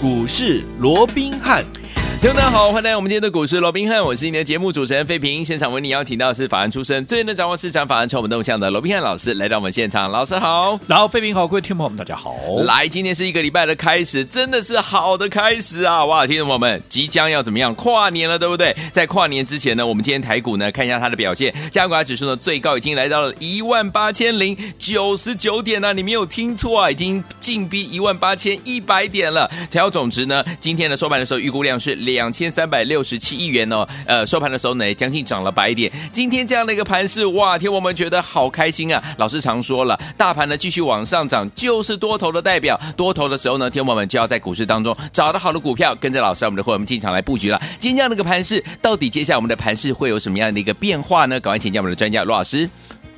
股市罗宾汉。听众大家好，欢迎来到我们今天的股市罗宾汉，我是你的节目主持人费平。现场为你邀请到的是法案出身、最能掌握市场法案筹码动向的罗宾汉老师来到我们现场，老师好，然后费平好，各位听众朋友们大家好。来，今天是一个礼拜的开始，真的是好的开始啊！哇，听众朋友们即将要怎么样跨年了，对不对？在跨年之前呢，我们今天台股呢看一下它的表现，加权指数呢最高已经来到了一万八千零九十九点呢，你没有听错啊，已经进逼一万八千一百点了。成交总值呢，今天的收盘的时候预估量是两千三百。六十七亿元哦，呃，收盘的时候呢，也将近涨了百点。今天这样的一个盘势，哇，天，我们觉得好开心啊！老师常说了，大盘呢继续往上涨，就是多头的代表。多头的时候呢，天，我们就要在股市当中找到好的股票，跟着老师，我们的会员们进场来布局了。今天这样的一个盘势，到底接下来我们的盘势会有什么样的一个变化呢？赶快请教我们的专家罗老师。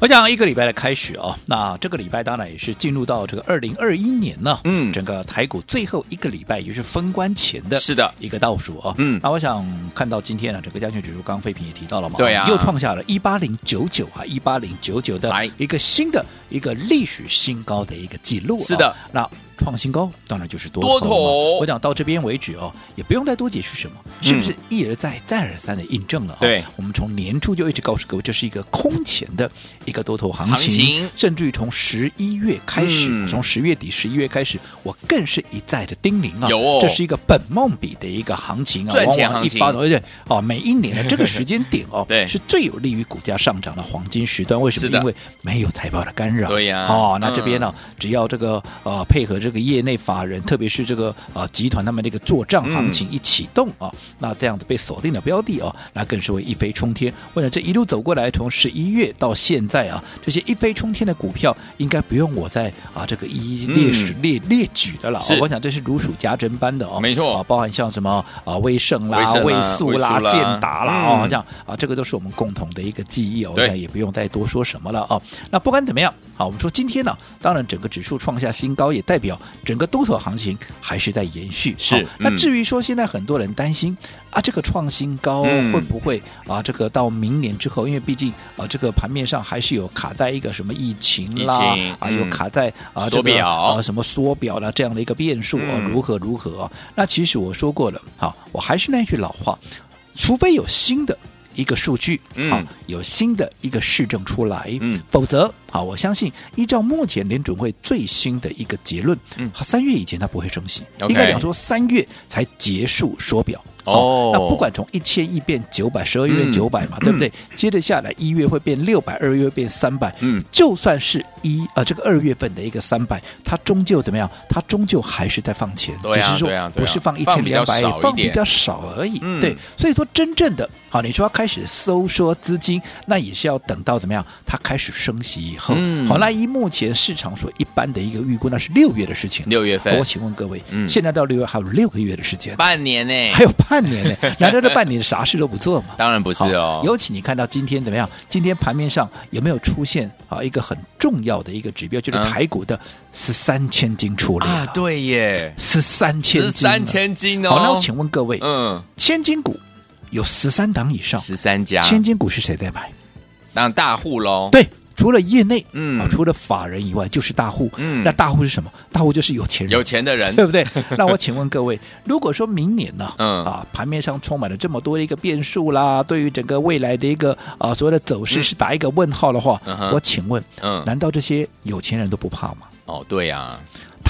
我想一个礼拜的开始啊，那这个礼拜当然也是进入到这个二零二一年呢，嗯，整个台股最后一个礼拜也就是封关前的，是的。一个倒数啊，嗯，那我想看到今天呢，整个加权指数刚刚废品也提到了嘛，对啊，又创下了一八零九九啊，一八零九九的一个新的一个历史新高的一个记录，是的，那。创新高，当然就是多头。多头，我讲到这边为止哦，也不用再多解释什么，是不是一而再、再而三的印证了？对，我们从年初就一直告诉各位，这是一个空前的一个多头行情，行情甚至于从十一月开始，嗯、从十月底、十一月开始，我更是一再的叮咛啊，有哦、这是一个本梦比的一个行情啊，赚钱行情，而且哦，每一年的这个时间点 哦，对，是最有利于股价上涨的黄金时段。为什么？的因为没有财报的干扰。对呀，哦，那这边呢，嗯、只要这个呃配合这个。这个业内法人，特别是这个啊、呃、集团，他们这个做账行情一启动啊，嗯、那这样子被锁定的标的啊，那更是会一飞冲天。为了这一路走过来，从十一月到现在啊，这些一飞冲天的股票，应该不用我再啊这个一一列举、嗯、列列举的了。是我想这是如数家珍般的哦，没错啊，包含像什么啊威盛啦、位速啦、建达啦啊，这样啊，这个都是我们共同的一个记忆哦，那也不用再多说什么了啊。那不管怎么样，好，我们说今天呢，当然整个指数创下新高，也代表。整个多头行情还是在延续，是。那至于说现在很多人担心啊，这个创新高会不会、嗯、啊？这个到明年之后，因为毕竟啊，这个盘面上还是有卡在一个什么疫情啦，啊，有卡在啊这个啊什么缩表啦这样的一个变数啊，如何如何啊？那其实我说过了，好，我还是那句老话，除非有新的。一个数据，好，有新的一个市政出来，嗯，否则，好，我相信依照目前联准会最新的一个结论，嗯，三月以前它不会升息，应该讲说三月才结束缩表。哦，那不管从一千亿变九百，十二月变九百嘛，对不对？接着下来一月会变六百，二月变三百。嗯，就算是一呃这个二月份的一个三百，它终究怎么样？它终究还是在放钱，只是说不是放一千两百，放比较少而已。对，所以说真正的好，你说要开始收缩资金，那也是要等到怎么样？它开始升息以后。好，那以目前市场所一般的一个预估，那是六月的事情。六月份，我请问各位，现在到六月还有六个月的时间，半年呢？还有。半年呢？难道这半年啥事都不做吗？当然不是哦。尤其你看到今天怎么样？今天盘面上有没有出现啊一个很重要的一个指标，就是台股的十三千金出来啊？对耶，十三千金，十三千金哦。好，那我请问各位，嗯，千金股有十三档以上，十三家，千金股是谁在买？当大户喽。对。除了业内，嗯啊，除了法人以外，就是大户。嗯，那大户是什么？大户就是有钱人，有钱的人，对不对？那我请问各位，如果说明年呢，嗯啊，盘面上充满了这么多的一个变数啦，对于整个未来的一个啊所谓的走势是打一个问号的话，我请问，嗯，难道这些有钱人都不怕吗？哦，对呀。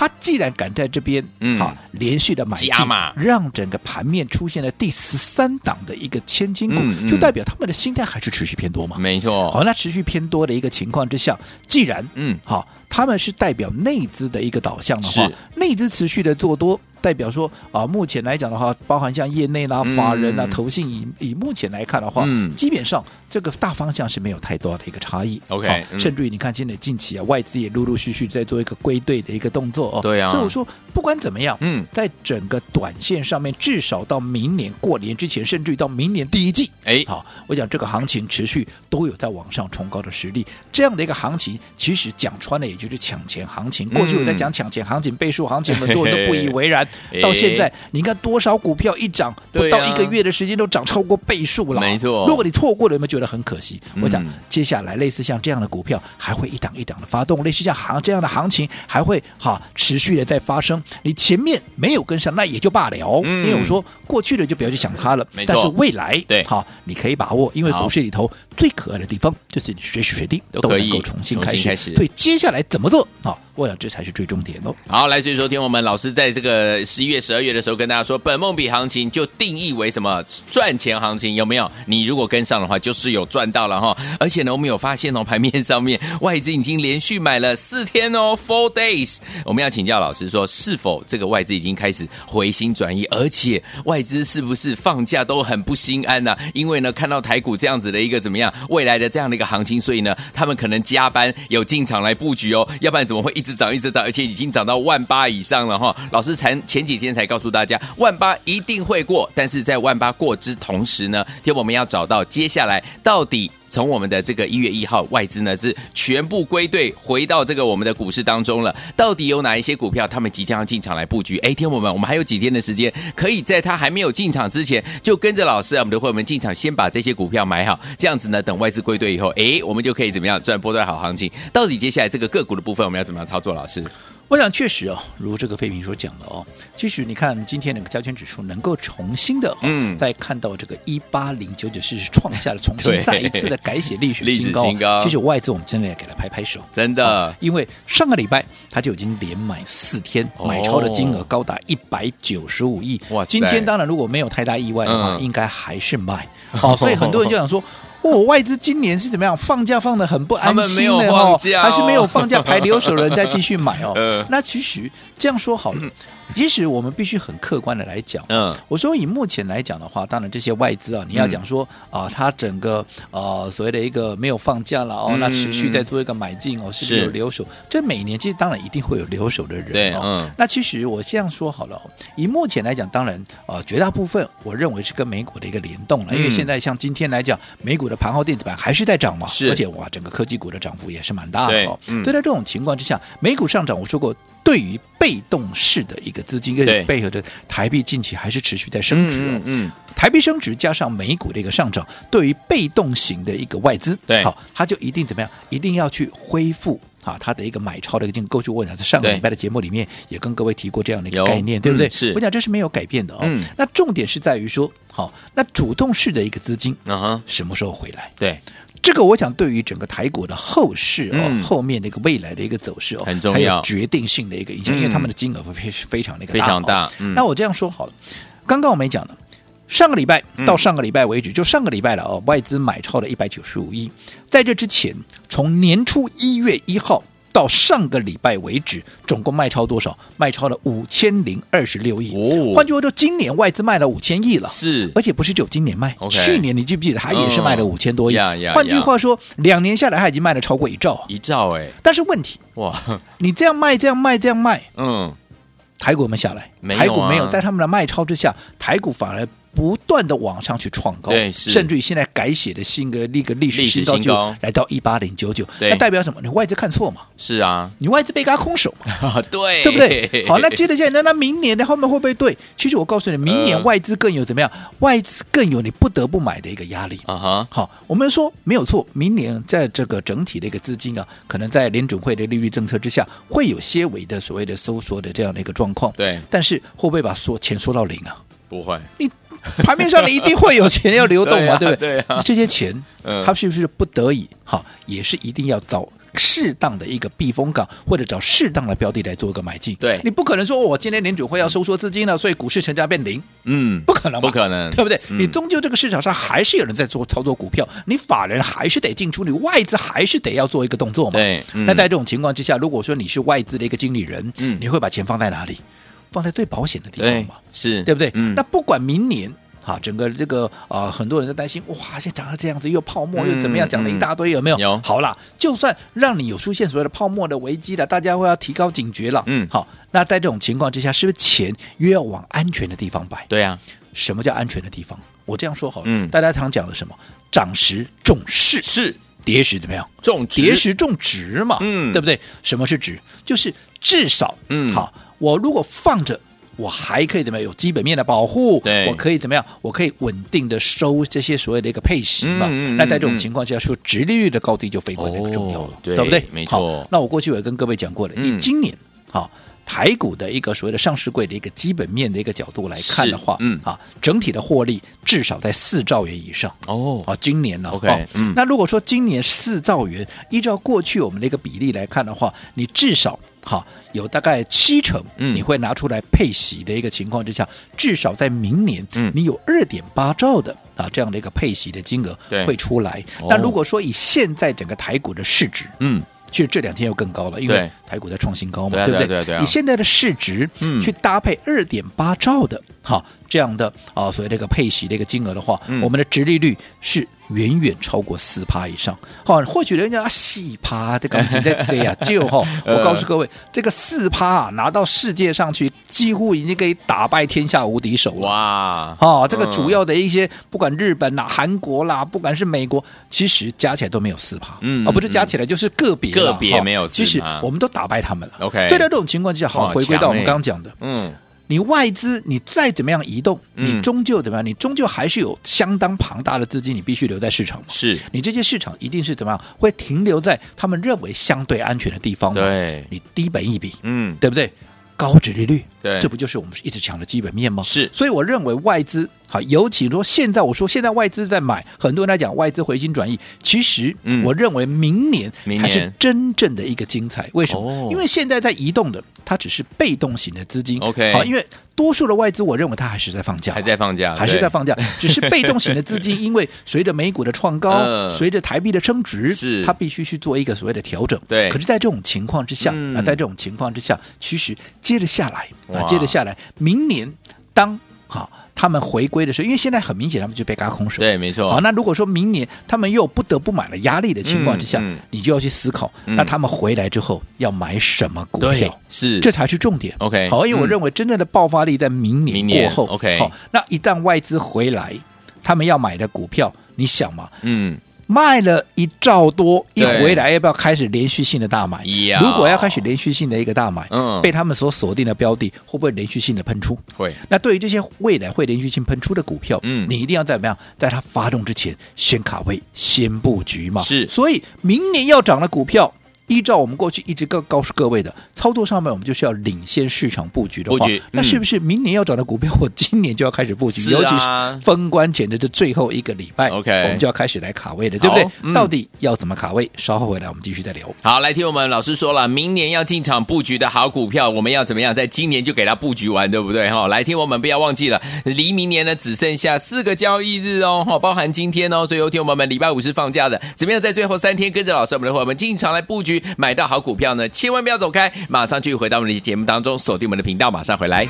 他既然敢在这边，嗯，好，连续的买进，让整个盘面出现了第十三档的一个千金股，就代表他们的心态还是持续偏多嘛？没错。好，那持续偏多的一个情况之下，既然，嗯，好，他们是代表内资的一个导向的话，内资持续的做多。代表说啊，目前来讲的话，包含像业内啦、法人啊、投信，以以目前来看的话，嗯，基本上这个大方向是没有太多的一个差异。OK，甚至于你看，现在近期啊，外资也陆陆续续在做一个归队的一个动作哦。对啊。所以我说，不管怎么样，嗯，在整个短线上面，至少到明年过年之前，甚至于到明年第一季，哎，好，我讲这个行情持续都有在往上冲高的实力。这样的一个行情，其实讲穿了，也就是抢钱行情。过去我在讲抢钱行情、倍数行情，很多人都不以为然。到现在，你看多少股票一涨不到一个月的时间都涨超过倍数了。没错，如果你错过了，有没有觉得很可惜？我讲接下来类似像这样的股票还会一档一档的发动，类似像行这样的行情还会哈持续的在发生。你前面没有跟上，那也就罢了。因为我说过去的就不要去想它了，但是未来对好，你可以把握，因为股市里头最可爱的地方就是你随时随地都能够重新开始。对，接下来怎么做啊？我想这才是最重点哦。好，来，所以说听我们老师在这个十一月、十二月的时候跟大家说，本梦比行情就定义为什么赚钱行情，有没有？你如果跟上的话，就是有赚到了哈。而且呢，我们有发现哦，盘面上面外资已经连续买了四天哦，four days。我们要请教老师说，是否这个外资已经开始回心转意？而且外资是不是放假都很不心安呢、因为呢，看到台股这样子的一个怎么样未来的这样的一个行情，所以呢，他们可能加班有进场来布局哦，要不然怎么会一直涨一直涨，而且已经涨到万八以上了哈。老师才前几天才告诉大家，万八一定会过，但是在万八过之同时呢，天我们要找到接下来到底。从我们的这个一月一号，外资呢是全部归队回到这个我们的股市当中了。到底有哪一些股票，他们即将要进场来布局？哎，听我们，我们还有几天的时间，可以在他还没有进场之前，就跟着老师啊，我们的会员们进场，先把这些股票买好。这样子呢，等外资归队以后，哎，我们就可以怎么样赚波段好行情？到底接下来这个个股的部分，我们要怎么样操作？老师？我想确实哦，如这个费平所讲的哦，其实你看今天那个加权指数能够重新的，嗯，再看到这个一八零九九，是创下了重新 再一次的改写历史新高。新高其实外资我们真的要给他拍拍手，真的，因为上个礼拜他就已经连买四天，哦、买超的金额高达一百九十五亿。哇，今天当然如果没有太大意外的话，嗯、应该还是买。好、哦，所以很多人就想说。哦，外资今年是怎么样？放假放得很不安心的哦，还是没有放假，排留守人再继续买哦。呃、那其实这样说好了。其实我们必须很客观的来讲，嗯，我说以目前来讲的话，当然这些外资啊，你要讲说啊，它整个呃所谓的一个没有放假了哦，那持续在做一个买进哦，是不是有留守？这每年其实当然一定会有留守的人哦。嗯，那其实我这样说好了，以目前来讲，当然呃，绝大部分我认为是跟美股的一个联动了，因为现在像今天来讲，美股的盘后电子盘还是在涨嘛，是，而且哇，整个科技股的涨幅也是蛮大的哦。所以在这种情况之下，美股上涨，我说过。对于被动式的一个资金，跟背后的台币近期还是持续在升值，哦，嗯，嗯，台币升值加上美股的一个上涨，对于被动型的一个外资，对，好，它就一定怎么样？一定要去恢复啊，它的一个买超的一个进过去。我讲在上个礼拜的节目里面也跟各位提过这样的一个概念，对，不对？是，我讲这是没有改变的哦。嗯，那重点是在于说，好，那主动式的一个资金，嗯哼，什么时候回来？对。这个我想对于整个台股的后市哦，嗯、后面的一个未来的一个走势哦，很重要，决定性的一个影响，嗯、因为他们的金额非非常的一个大，非常大。嗯、那我这样说好了，刚刚我们讲的，上个礼拜到上个礼拜为止，嗯、就上个礼拜了哦，外资买超了一百九十五亿，在这之前，从年初一月一号。到上个礼拜为止，总共卖超多少？卖超了五千零二十六亿。哦，换句话说，今年外资卖了五千亿了。是，而且不是只有今年卖，Okay 去年你记不记得，他也是卖了五千多亿。嗯、换句话说，两年下来，他已经卖了超过一兆。一兆哎！但是问题哇，你这样卖，这样卖，这样卖，嗯，台股有没有下来？没有啊、台股没有，在他们的卖超之下，台股反而。不断的往上去创高，对，甚至于现在改写的新的那个历史新高就来到一八零九九，那代表什么？你外资看错嘛？是啊，你外资被轧空手嘛？对，对不对？好，那接着下来，那那明年的后面会不会对？其实我告诉你，明年外资更有怎么样？呃、外资更有你不得不买的一个压力啊哈。好，我们说没有错，明年在这个整体的一个资金啊，可能在联准会的利率政策之下，会有些微的所谓的收缩的这样的一个状况。对，但是会不会把缩钱缩到零啊？不会，你。盘面上你一定会有钱要流动嘛，对不对？对，这些钱，它是不是不得已哈，也是一定要找适当的一个避风港，或者找适当的标的来做一个买进？对，你不可能说我今天联准会要收缩资金了，所以股市成交变零，嗯，不可能，不可能，对不对？你终究这个市场上还是有人在做操作股票，你法人还是得进出，你外资还是得要做一个动作嘛。对，那在这种情况之下，如果说你是外资的一个经理人，嗯，你会把钱放在哪里？放在最保险的地方嘛，是对不对？嗯，那不管明年哈，整个这个啊、呃，很多人在担心，哇，现在涨成这样子，又泡沫又怎么样，讲了一大堆，有没有？有。好了，就算让你有出现所谓的泡沫的危机了，大家会要提高警觉了。嗯，好，那在这种情况之下，是不是钱越要往安全的地方摆？对啊，什么叫安全的地方？我这样说好了，嗯，大家常讲的什么？涨时重视，是跌时怎么样？重值，跌时重值嘛，嗯，对不对？什么是值？就是至少，嗯，好。我如果放着我还可以怎么样有基本面的保护？对，我可以怎么样？我可以稳定的收这些所谓的一个配息嘛？嗯嗯嗯、那在这种情况下，说直利率的高低就非常的重要了，对，对不对？没错。那我过去我也跟各位讲过了，你今年好。台股的一个所谓的上市柜的一个基本面的一个角度来看的话，嗯啊，整体的获利至少在四兆元以上哦。啊，今年呢，OK，哦嗯，那如果说今年四兆元，依照过去我们的一个比例来看的话，你至少哈有大概七成，你会拿出来配息的一个情况之下，嗯，至少在明年，你有二点八兆的啊这样的一个配息的金额会出来。那如果说以现在整个台股的市值，嗯。其实这两天又更高了，因为台股在创新高嘛，对，对不对？对对对对，以现在的市值去搭配二点八兆的哈、嗯、这样的啊，所谓这个配息的一个金额的话，嗯、我们的殖利率是。远远超过四趴以上，好，或许人家四趴的感情在这样，就 哈，我告诉各位，这个四趴啊，拿到世界上去，几乎已经可以打败天下无敌手了。哇，哦，这个主要的一些，不管日本啦、韩国啦，不管是美国，其实加起来都没有四趴，嗯，而不是加起来就是个别个别没有，其实我们都打败他们了。OK，所以在这种情况之下，好，回归到我们刚刚讲的，嗯。你外资，你再怎么样移动，你终究怎么样？你终究还是有相当庞大的资金，你必须留在市场。是你这些市场一定是怎么样？会停留在他们认为相对安全的地方。对，你低本一比，嗯，对不对？高值利率，对，这不就是我们一直讲的基本面吗？是，所以我认为外资好，尤其说现在我说现在外资在买，很多人来讲外资回心转意，其实我认为明年才是真正的一个精彩。为什么？因为现在在移动的，它只是被动型的资金。OK，好，因为多数的外资，我认为它还是在放假，还在放假，还是在放假，只是被动型的资金，因为随着美股的创高，随着台币的升值，是它必须去做一个所谓的调整。对，可是，在这种情况之下啊，在这种情况之下，其实。接着下来啊，接着下来，明年当好他们回归的时候，因为现在很明显他们就被嘎空手，对，没错。好，那如果说明年他们又不得不买了压力的情况之下，嗯嗯、你就要去思考，嗯、那他们回来之后要买什么股票？是，这才是重点。OK，好，因为我认为真正的爆发力在明年过后。OK，好，那一旦外资回来，他们要买的股票，你想嘛？嗯。卖了一兆多，一回来要不要开始连续性的大买？如果要开始连续性的一个大买，嗯，被他们所锁定的标的会不会连续性的喷出？会。那对于这些未来会连续性喷出的股票，嗯，你一定要在怎么样，在它发动之前先卡位、先布局嘛。是。所以明年要涨的股票。依照我们过去一直告告诉各位的操作上面，我们就是要领先市场布局的话，嗯、那是不是明年要涨的股票，我今年就要开始布局？啊、尤其是封关前的这最后一个礼拜，OK，我们就要开始来卡位了，对不对？嗯、到底要怎么卡位？稍后回来我们继续再聊。好，来听我们老师说了，明年要进场布局的好股票，我们要怎么样在今年就给它布局完，对不对？哈，来听我们不要忘记了，离明年呢只剩下四个交易日哦，哈，包含今天哦，所以有听我们礼拜五是放假的，怎么样在最后三天跟着老师我们的伙伴们进场来布局？买到好股票呢，千万不要走开，马上去回到我们的节目当中，锁定我们的频道，马上回来。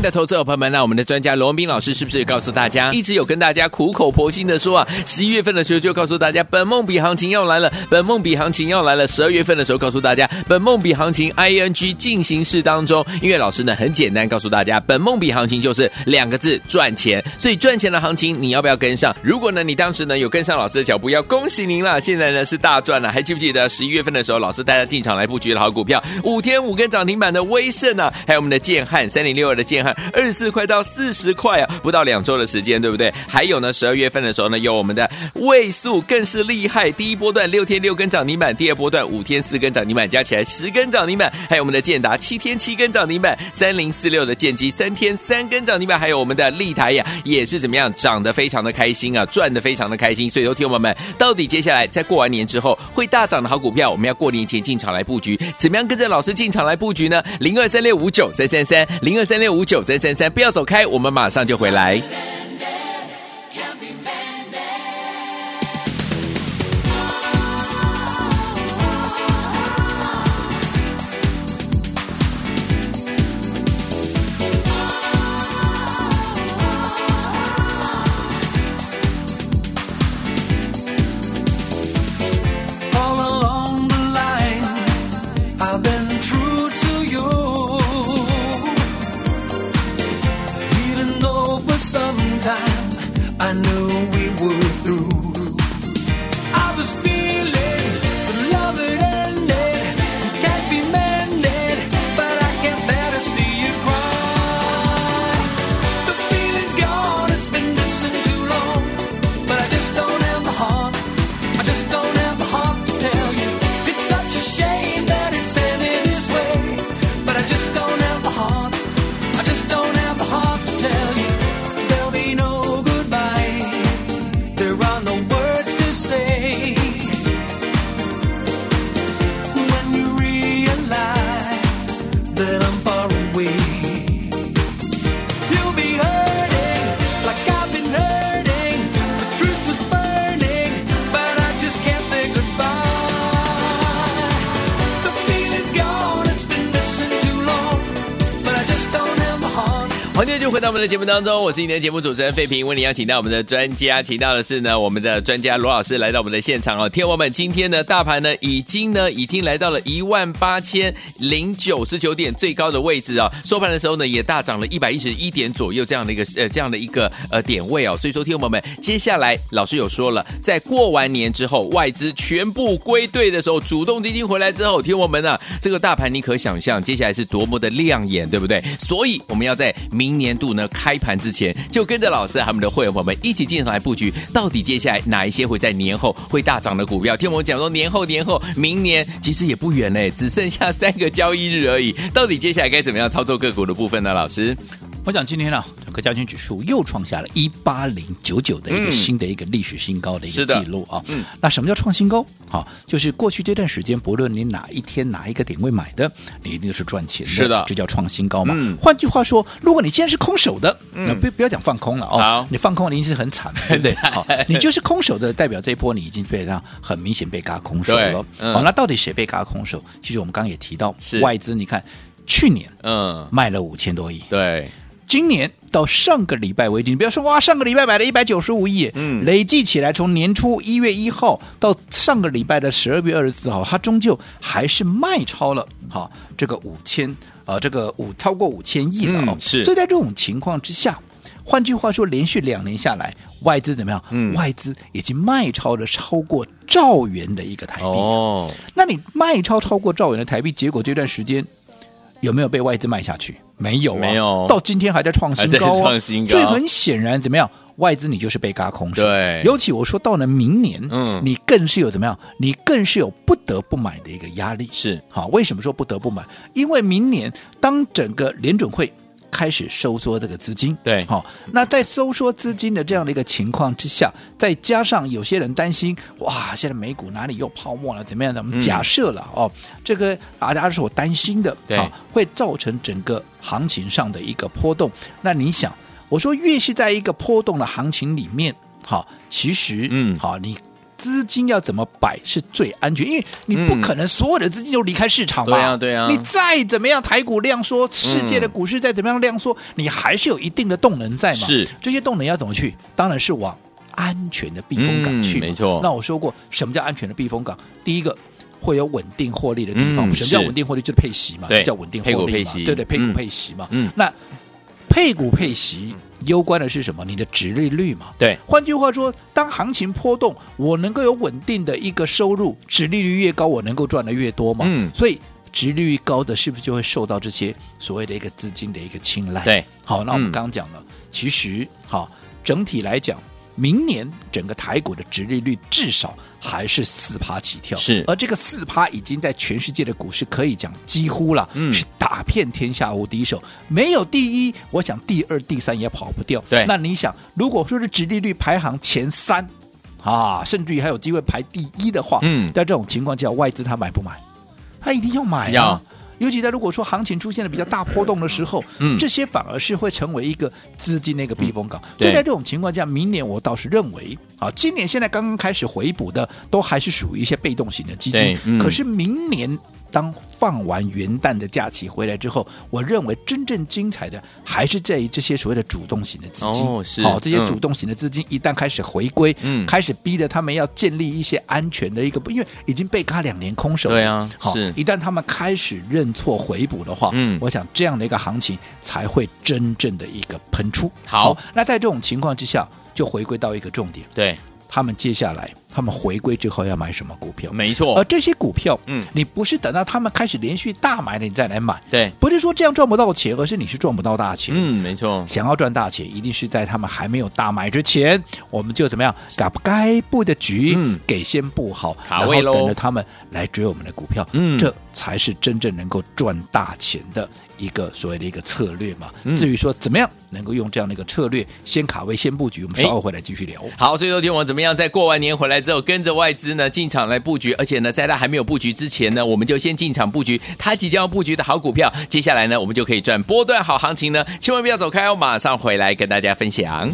的投资者朋友们，那我们的专家罗文彬老师是不是告诉大家，一直有跟大家苦口婆心的说啊，十一月份的时候就告诉大家，本梦比行情要来了，本梦比行情要来了。十二月份的时候告诉大家，本梦比行情 ING 进行式当中，因为老师呢很简单告诉大家，本梦比行情就是两个字赚钱，所以赚钱的行情你要不要跟上？如果呢你当时呢有跟上老师的脚步，要恭喜您了，现在呢是大赚了。还记不记得十一月份的时候，老师带大家进场来布局的好股票，五天五根涨停板的威盛啊，还有我们的建汉三零六二的建。二十四块到四十块啊，不到两周的时间，对不对？还有呢，十二月份的时候呢，有我们的位数更是厉害，第一波段六天六根涨停板，第二波段五天四根涨停板，加起来十根涨停板。还有我们的建达七天七根涨停板，三零四六的建机三天三根涨停板，还有我们的立台呀，也是怎么样涨得非常的开心啊，赚得非常的开心。所以，有听友们，到底接下来在过完年之后会大涨的好股票，我们要过年前进场来布局，怎么样跟着老师进场来布局呢？零二三六五九三三三，零二三六五九三三三，不要走开，我们马上就回来。回到我们的节目当中，我是今天的节目主持人费平，为您邀请到我们的专家，请到的是呢我们的专家罗老师来到我们的现场哦。天王们，今天呢大盘呢已经呢已经来到了一万八千零九十九点最高的位置啊、哦，收盘的时候呢也大涨了一百一十一点左右这样的一个呃这样的一个呃点位哦。所以说，天王们，接下来老师有说了，在过完年之后，外资全部归队的时候，主动基金回来之后，天王们啊，这个大盘你可想象接下来是多么的亮眼，对不对？所以我们要在明年度呢开盘之前，就跟着老师他们的会员朋友们一起进场来布局，到底接下来哪一些会在年后会大涨的股票？听我们讲说，年后年后明年其实也不远嘞，只剩下三个交易日而已。到底接下来该怎么样操作个股的部分呢？老师？我讲今天呢、啊，整个加权指数又创下了一八零九九的一个新的一个历史新高的一个记录啊。嗯，那什么叫创新高？好，就是过去这段时间，不论你哪一天哪一个点位买的，你一定是赚钱的。是的，这叫创新高嘛。嗯，换句话说，如果你现在是空手的，嗯、那不不要讲放空了哦。你放空一定是很惨，对不对？好，你就是空手的，代表这一波你已经被让很明显被嘎空手了。嗯、好，那到底谁被嘎空手？其实我们刚刚也提到，外资。你看去年嗯卖了五千多亿，对。今年到上个礼拜为止，你不要说哇，上个礼拜买了一百九十五亿，嗯，累计起来从年初一月一号到上个礼拜的十二月二十四号，它终究还是卖超了，好，这个五千，啊，这个五超过五千亿了哦，嗯，是。所以在这种情况之下，换句话说，连续两年下来，外资怎么样？嗯，外资已经卖超了超过兆元的一个台币哦。那你卖超超过兆元的台币，结果这段时间有没有被外资卖下去？没有、啊，没有，到今天还在创新高啊！新高，所以很显然，怎么样？外资你就是被嘎空手。对，尤其我说到了明年，嗯，你更是有怎么样？你更是有不得不买的一个压力。是，好，为什么说不得不买？因为明年当整个联准会。开始收缩这个资金，对，好，那在收缩资金的这样的一个情况之下，再加上有些人担心，哇，现在美股哪里又泡沫了？怎么样？咱们假设了、嗯、哦，这个大家是我担心的，对，会造成整个行情上的一个波动。那你想，我说越是在一个波动的行情里面，好，其实，嗯，好，你。资金要怎么摆是最安全？因为你不可能所有的资金都离开市场嘛。对啊，对啊。你再怎么样，台股量缩，世界的股市再怎么样量缩，你还是有一定的动能在嘛。是。这些动能要怎么去？当然是往安全的避风港去。没错。那我说过，什么叫安全的避风港？第一个会有稳定获利的地方。什么叫稳定获利？就是配息嘛。对。叫稳定获利嘛。配股配。对对，配股配息嘛。嗯。那配股配息。攸关的是什么？你的殖利率嘛。对，换句话说，当行情波动，我能够有稳定的一个收入，殖利率越高，我能够赚的越多嘛。嗯，所以殖利率高的是不是就会受到这些所谓的一个资金的一个青睐？对，好，那我们刚刚讲了，嗯、其实好，整体来讲。明年整个台股的殖利率至少还是四趴起跳，是，而这个四趴已经在全世界的股市可以讲几乎了，嗯，是打遍天下无敌手，没有第一，我想第二、第三也跑不掉。对，那你想，如果说是殖利率排行前三啊，甚至于还有机会排第一的话，嗯，在这种情况下，外资他买不买？他一定要买啊。尤其在如果说行情出现了比较大波动的时候，嗯，这些反而是会成为一个资金的一个避风港。嗯、所以在这种情况下，明年我倒是认为，啊，今年现在刚刚开始回补的，都还是属于一些被动型的基金。嗯、可是明年。当放完元旦的假期回来之后，我认为真正精彩的还是在于这些所谓的主动型的资金。哦，是。好，这些主动型的资金一旦开始回归，嗯，开始逼着他们要建立一些安全的一个，因为已经被嘎两年空手了。对啊，好，是。一旦他们开始认错回补的话，嗯，我想这样的一个行情才会真正的一个喷出。好，好，那在这种情况之下，就回归到一个重点。对。他们接下来，他们回归之后要买什么股票？没错，而这些股票，嗯，你不是等到他们开始连续大买了，你再来买，对，不是说这样赚不到钱，而是你是赚不到大钱。嗯，没错，想要赚大钱，一定是在他们还没有大买之前，我们就怎么样，把该布的局给先布好，嗯、然后等着他们来追我们的股票，嗯，这才是真正能够赚大钱的。一个所谓的一个策略嘛，嗯、至于说怎么样能够用这样的一个策略先卡位先布局，我们稍后回来继续聊。好，所以说听我怎么样在过完年回来之后，跟着外资呢进场来布局，而且呢在他还没有布局之前呢，我们就先进场布局他即将要布局的好股票，接下来呢我们就可以赚波段好行情呢，千万不要走开哦，马上回来跟大家分享。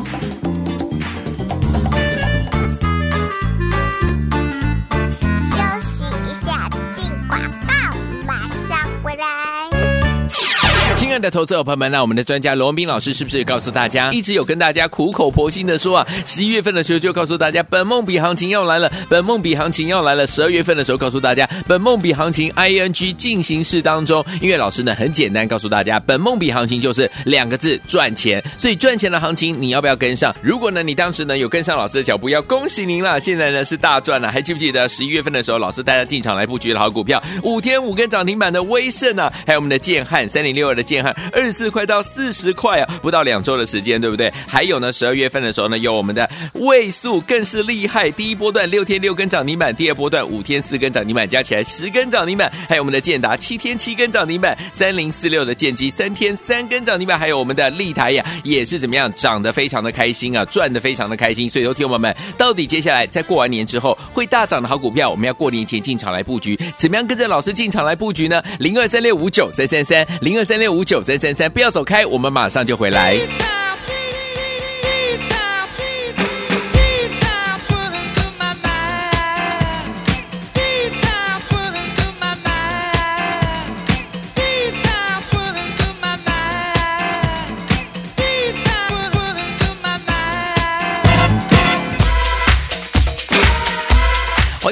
爱的投资者朋友们，那我们的专家罗文斌老师是不是告诉大家，一直有跟大家苦口婆心的说啊，十一月份的时候就告诉大家，本梦比行情要来了，本梦比行情要来了。十二月份的时候告诉大家，本梦比行情 ing 进行式当中，因为老师呢很简单告诉大家，本梦比行情就是两个字赚钱，所以赚钱的行情你要不要跟上？如果呢你当时呢有跟上老师的脚步，要恭喜您了，现在呢是大赚了。还记不记得十一月份的时候，老师带大家进场来布局的好股票，五天五根涨停板的威盛啊，还有我们的建汉三零六二的建汉 二十四块到四十块啊，不到两周的时间，对不对？还有呢，十二月份的时候呢，有我们的位数更是厉害，第一波段六天六根涨停板，第二波段五天四根涨停板，加起来十根涨停板。还有我们的建达七天七根涨停板，三零四六的建机三天三根涨停板，还有我们的立台呀，也是怎么样涨得非常的开心啊，赚得非常的开心。所以，说，听友们，到底接下来在过完年之后会大涨的好股票，我们要过年前进场来布局，怎么样跟着老师进场来布局呢？零二三六五九三三三，零二三六五九三三三，不要走开，我们马上就回来。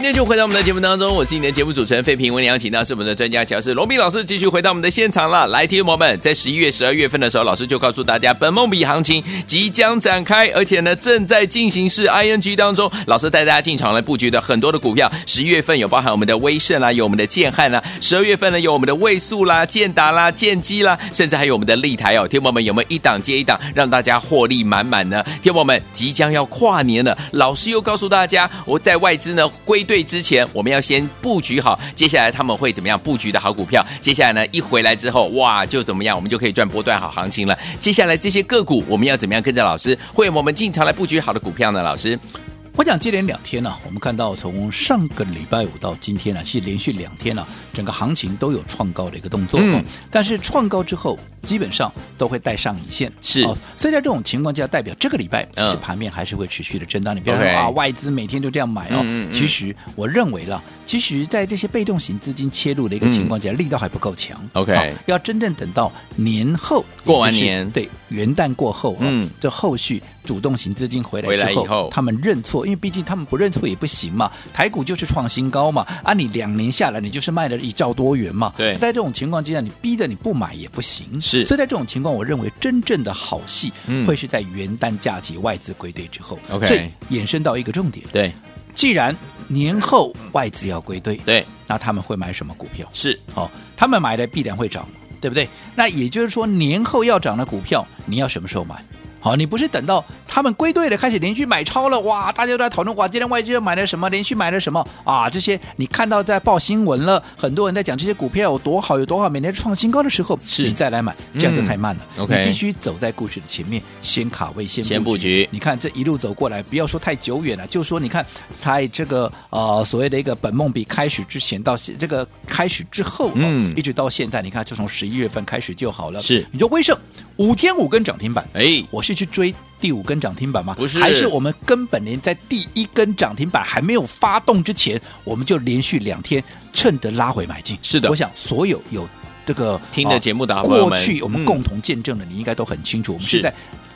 天就回到我们的节目当中，我是你的节目主持人费平。我们邀请到是我们的专家讲师罗宾老师，继续回到我们的现场了。来，听众朋友们，在十一月、十二月份的时候，老师就告诉大家，本梦比行情即将展开，而且呢，正在进行式 ING 当中。老师带大家进场来布局的很多的股票，十一月份有包含我们的威盛啦，有我们的建汉啦；十二月份呢，有我们的位速啦、建达啦、建机啦，甚至还有我们的立台哦。听众朋友们，有没有一档接一档，让大家获利满满呢？听众朋友们，即将要跨年了，老师又告诉大家，我在外资呢归队。对之前，我们要先布局好，接下来他们会怎么样布局的好股票？接下来呢，一回来之后，哇，就怎么样，我们就可以赚波段好行情了。接下来这些个股，我们要怎么样跟着老师，会我们进场来布局好的股票呢？老师，我想接连两天呢、啊，我们看到从上个礼拜五到今天呢、啊，是连续两天呢、啊，整个行情都有创高的一个动作。嗯，但是创高之后。基本上都会带上影线，是、哦，所以在这种情况下，代表这个礼拜其实盘面还是会持续的震荡。你不要说啊，外资每天就这样买哦。嗯嗯嗯、其实我认为了，其实，在这些被动型资金切入的一个情况下，嗯、力道还不够强。OK，、哦、要真正等到年后过完年，对元旦过后，嗯，这后续主动型资金回来之后，他们认错，因为毕竟他们不认错也不行嘛。台股就是创新高嘛，啊，你两年下来你就是卖了一兆多元嘛。对，在这种情况之下，你逼着你不买也不行。是，所以在这种情况，我认为真正的好戏会是在元旦假期外资归队之后。OK，所以衍生到一个重点。对，既然年后外资要归队，对，那他们会买什么股票？是，哦，他们买的必然会涨，对不对？那也就是说，年后要涨的股票，你要什么时候买？好，你不是等到他们归队了，开始连续买超了，哇！大家都在讨论，哇，今天外资又买了什么？连续买了什么？啊，这些你看到在报新闻了，很多人在讲这些股票有多好，有多好，每年创新高的时候，是你再来买，这样就太慢了。嗯、OK，你必须走在故事的前面，先卡位，先先布局。你看这一路走过来，不要说太久远了，就说你看在这个呃所谓的一个本梦比开始之前到这个开始之后，嗯，一直到现在，你看就从十一月份开始就好了。是，你说威盛五天五根涨停板，哎，我是。去追第五根涨停板吗？不是，还是我们根本连在第一根涨停板还没有发动之前，我们就连续两天趁着拉回买进。是的，我想所有有这个听的节目的过去我们共同见证的，你应该都很清楚。我们是在。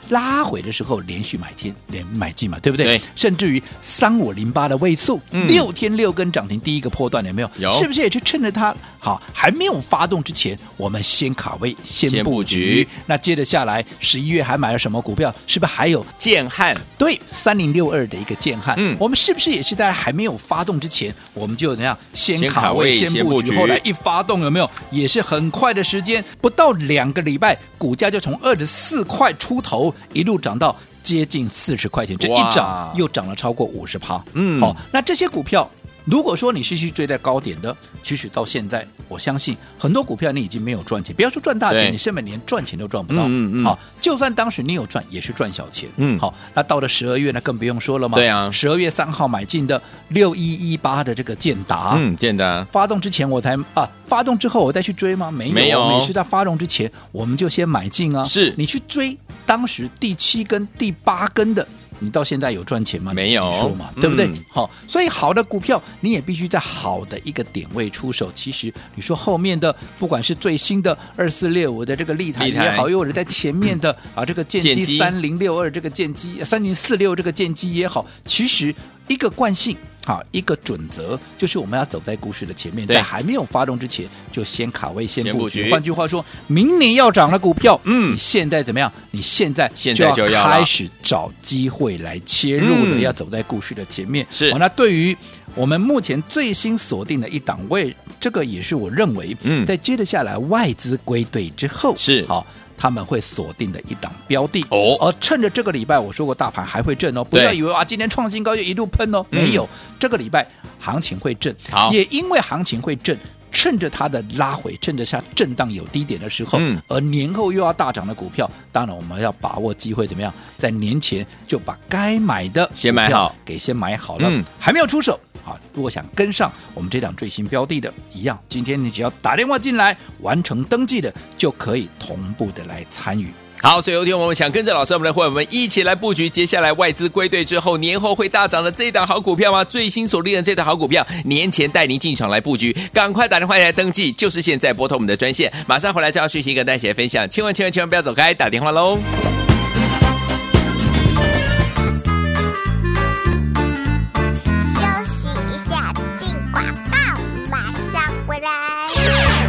拉回的时候连续买天连买进嘛，对不对？对，甚至于三五零八的位数，嗯、六天六根涨停，第一个波段有没有？有，是不是也是趁着它好还没有发动之前，我们先卡位先布局？那接着下来，十一月还买了什么股票？是不是还有建汉？对，三零六二的一个建汉。嗯，我们是不是也是在还没有发动之前，我们就怎样先卡位先布局？布局后来一发动有没有？也是很快的时间，不到两个礼拜，股价就从二十四块出头一路涨到。接近四十块钱，这一涨又涨了超过五十趴。嗯，好，那这些股票，如果说你是去追在高点的，其实到现在，我相信很多股票你已经没有赚钱，不要说赚大钱，你根本连赚钱都赚不到。嗯嗯，好，就算当时你有赚，也是赚小钱。嗯，好，那到了十二月，那更不用说了嘛。对啊，十二月三号买进的六一一八的这个建达，嗯，建达发动之前我才啊，发动之后我再去追吗？没有，没有，每次在发动之前我们就先买进啊。是，你去追。当时第七根、第八根的你到现在有赚钱吗？没有，说嘛，对不对？好、嗯，所以好的股票你也必须在好的一个点位出手。其实你说后面的不管是最新的二四六五的这个立台也好，又或者在前面的 啊这个剑机三零六二这个剑机三零四六这个剑机也好，其实一个惯性。好，一个准则就是我们要走在故事的前面，在还没有发动之前，就先卡位、先布局。换句话说，明年要涨的股票，嗯，你现在怎么样？你现在现在就要开始找机会来切入的，嗯、要走在故事的前面。是，那对于我们目前最新锁定的一档位，这个也是我认为，嗯，在接着下来外资归队之后，是好。他们会锁定的一档标的。哦，而趁着这个礼拜，我说过大盘还会震哦，不要以为啊，今天创新高就一路喷哦，没有，这个礼拜行情会震，好，也因为行情会震，趁着它的拉回，趁着它震荡有低点的时候，嗯，而年后又要大涨的股票，当然我们要把握机会，怎么样，在年前就把该买的先买好，给先买好了，嗯，还没有出手。啊，如果想跟上我们这档最新标的的，一样，今天你只要打电话进来完成登记的，就可以同步的来参与。好，所以有天我们想跟着老师，我们的会员们一起来布局，接下来外资归队之后，年后会大涨的这档好股票吗？最新锁定的这档好股票，年前带您进场来布局，赶快打电话来登记，就是现在拨通我们的专线，马上回来就要讯息跟大家一起分享，千万千万千万不要走开，打电话喽。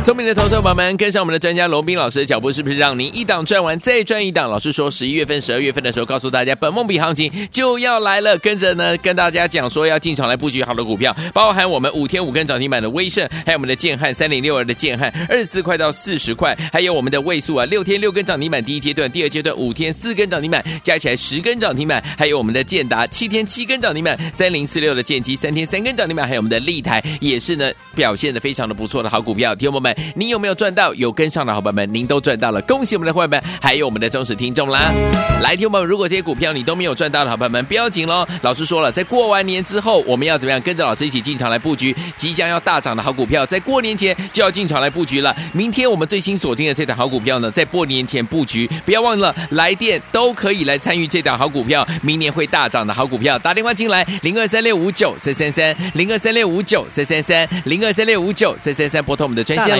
聪明的投资者朋友们，跟上我们的专家罗宾老师的脚步，是不是让您一档赚完再赚一档？老师说，十一月份、十二月份的时候，告诉大家，本梦比行情就要来了。跟着呢，跟大家讲说要进场来布局好的股票，包含我们五天五根涨停板的威盛，还有我们的建汉三零六二的建汉二十四块到四十块，还有我们的位数啊，六天六根涨停板，第一阶段、第二阶段五天四根涨停板，加起来十根涨停板，还有我们的建达七天七根涨停板，三零四六的建机三天三根涨停板，还有我们的丽台也是呢表现的非常的不错的好股票，听友们。你有没有赚到？有跟上的伙伴们，您都赚到了，恭喜我们的伙伴们，还有我们的忠实听众啦！来，听友们，如果这些股票你都没有赚到的伙伴们，不要紧喽。老师说了，在过完年之后，我们要怎么样跟着老师一起进场来布局即将要大涨的好股票？在过年前就要进场来布局了。明天我们最新锁定的这档好股票呢，在过年前布局，不要忘了来电都可以来参与这档好股票，明年会大涨的好股票。打电话进来，零二三六五九三三三，零二三六五九三三三，零二三六五九三三三，拨通我们的专线